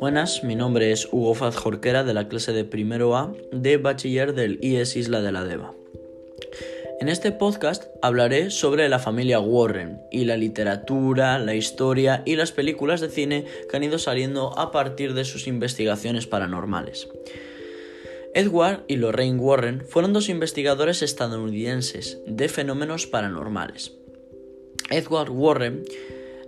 Buenas, mi nombre es Hugo Faz Jorquera de la clase de primero A de bachiller del IES Isla de la Deva. En este podcast hablaré sobre la familia Warren y la literatura, la historia y las películas de cine que han ido saliendo a partir de sus investigaciones paranormales. Edward y Lorraine Warren fueron dos investigadores estadounidenses de fenómenos paranormales. Edward Warren,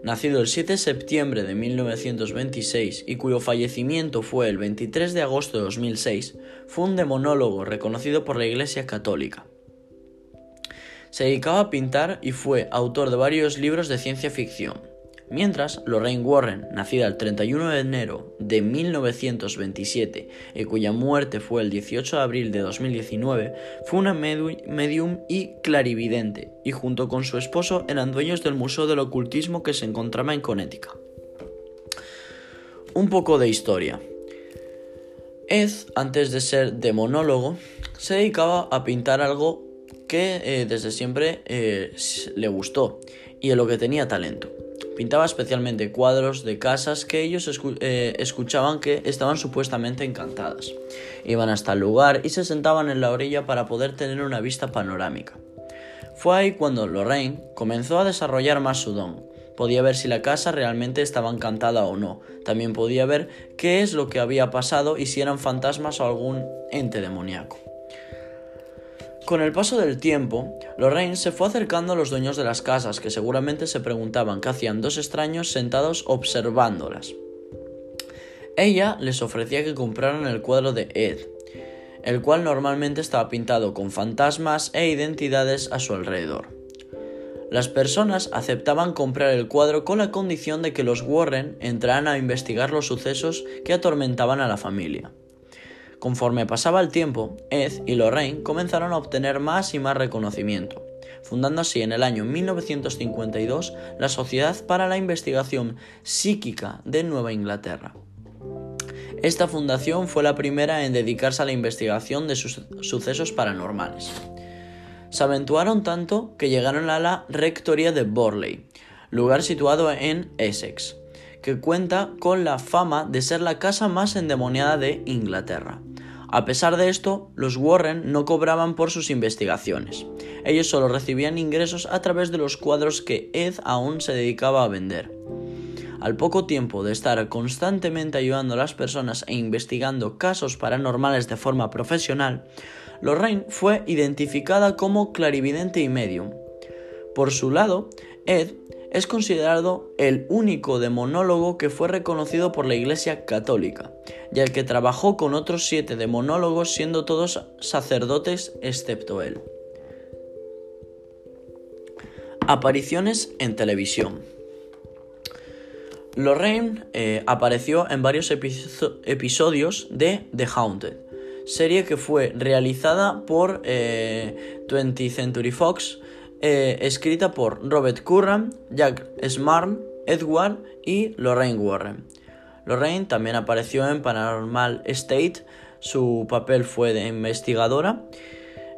nacido el 7 de septiembre de 1926 y cuyo fallecimiento fue el 23 de agosto de 2006, fue un demonólogo reconocido por la Iglesia Católica. Se dedicaba a pintar y fue autor de varios libros de ciencia ficción. Mientras, Lorraine Warren, nacida el 31 de enero de 1927 y cuya muerte fue el 18 de abril de 2019, fue una medium y clarividente, y junto con su esposo eran dueños del Museo del Ocultismo que se encontraba en Connecticut. Un poco de historia. Ed, antes de ser demonólogo, se dedicaba a pintar algo que eh, desde siempre eh, le gustó y en lo que tenía talento. Pintaba especialmente cuadros de casas que ellos eh, escuchaban que estaban supuestamente encantadas. Iban hasta el lugar y se sentaban en la orilla para poder tener una vista panorámica. Fue ahí cuando Lorraine comenzó a desarrollar más su don. Podía ver si la casa realmente estaba encantada o no. También podía ver qué es lo que había pasado y si eran fantasmas o algún ente demoníaco. Con el paso del tiempo, Lorraine se fue acercando a los dueños de las casas, que seguramente se preguntaban qué hacían dos extraños sentados observándolas. Ella les ofrecía que compraran el cuadro de Ed, el cual normalmente estaba pintado con fantasmas e identidades a su alrededor. Las personas aceptaban comprar el cuadro con la condición de que los Warren entraran a investigar los sucesos que atormentaban a la familia. Conforme pasaba el tiempo, Ed y Lorraine comenzaron a obtener más y más reconocimiento, fundando así en el año 1952 la Sociedad para la Investigación Psíquica de Nueva Inglaterra. Esta fundación fue la primera en dedicarse a la investigación de sus sucesos paranormales. Se aventuaron tanto que llegaron a la Rectoría de Borley, lugar situado en Essex, que cuenta con la fama de ser la casa más endemoniada de Inglaterra. A pesar de esto, los Warren no cobraban por sus investigaciones. Ellos solo recibían ingresos a través de los cuadros que Ed aún se dedicaba a vender. Al poco tiempo de estar constantemente ayudando a las personas e investigando casos paranormales de forma profesional, Lorraine fue identificada como clarividente y medium. Por su lado, Ed es considerado el único demonólogo que fue reconocido por la Iglesia Católica, y el que trabajó con otros siete demonólogos siendo todos sacerdotes excepto él. Apariciones en televisión. Lorraine eh, apareció en varios episodios de The Haunted, serie que fue realizada por 20th eh, Century Fox eh, escrita por Robert Curran, Jack Smart, Edward y Lorraine Warren. Lorraine también apareció en Paranormal State, su papel fue de investigadora.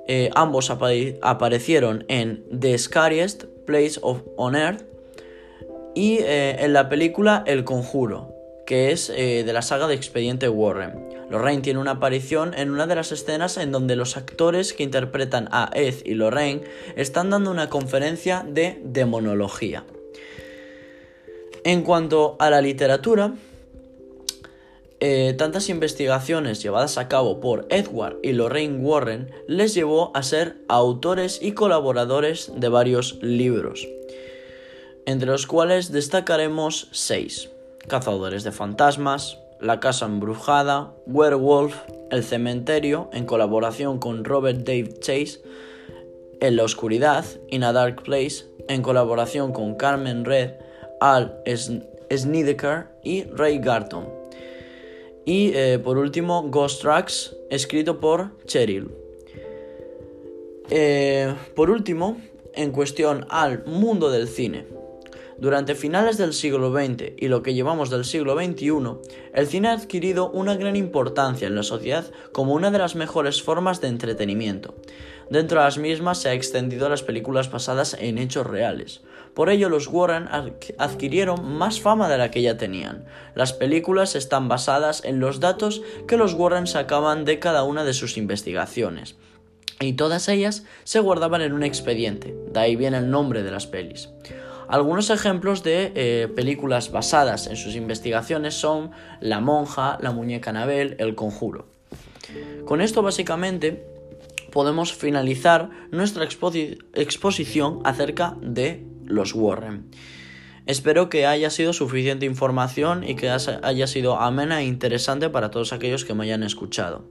Eh, ambos aparecieron en The Scariest Place of on Earth y eh, en la película El Conjuro, que es de la saga de Expediente Warren. Lorraine tiene una aparición en una de las escenas en donde los actores que interpretan a Ed y Lorraine están dando una conferencia de demonología. En cuanto a la literatura, eh, tantas investigaciones llevadas a cabo por Edward y Lorraine Warren les llevó a ser autores y colaboradores de varios libros, entre los cuales destacaremos seis. Cazadores de fantasmas, la Casa Embrujada, Werewolf, El Cementerio, en colaboración con Robert Dave Chase, En la Oscuridad, In a Dark Place, en colaboración con Carmen Red, Al Snedeker y Ray Garton. Y eh, por último, Ghost Tracks, escrito por Cheryl. Eh, por último, en cuestión al mundo del cine. Durante finales del siglo XX y lo que llevamos del siglo XXI, el cine ha adquirido una gran importancia en la sociedad como una de las mejores formas de entretenimiento. Dentro de las mismas se ha extendido las películas basadas en hechos reales. Por ello los Warren adquirieron más fama de la que ya tenían. Las películas están basadas en los datos que los Warren sacaban de cada una de sus investigaciones. Y todas ellas se guardaban en un expediente, de ahí viene el nombre de las pelis. Algunos ejemplos de eh, películas basadas en sus investigaciones son La monja, La muñeca Anabel, El conjuro. Con esto básicamente podemos finalizar nuestra exposición acerca de los Warren. Espero que haya sido suficiente información y que haya sido amena e interesante para todos aquellos que me hayan escuchado.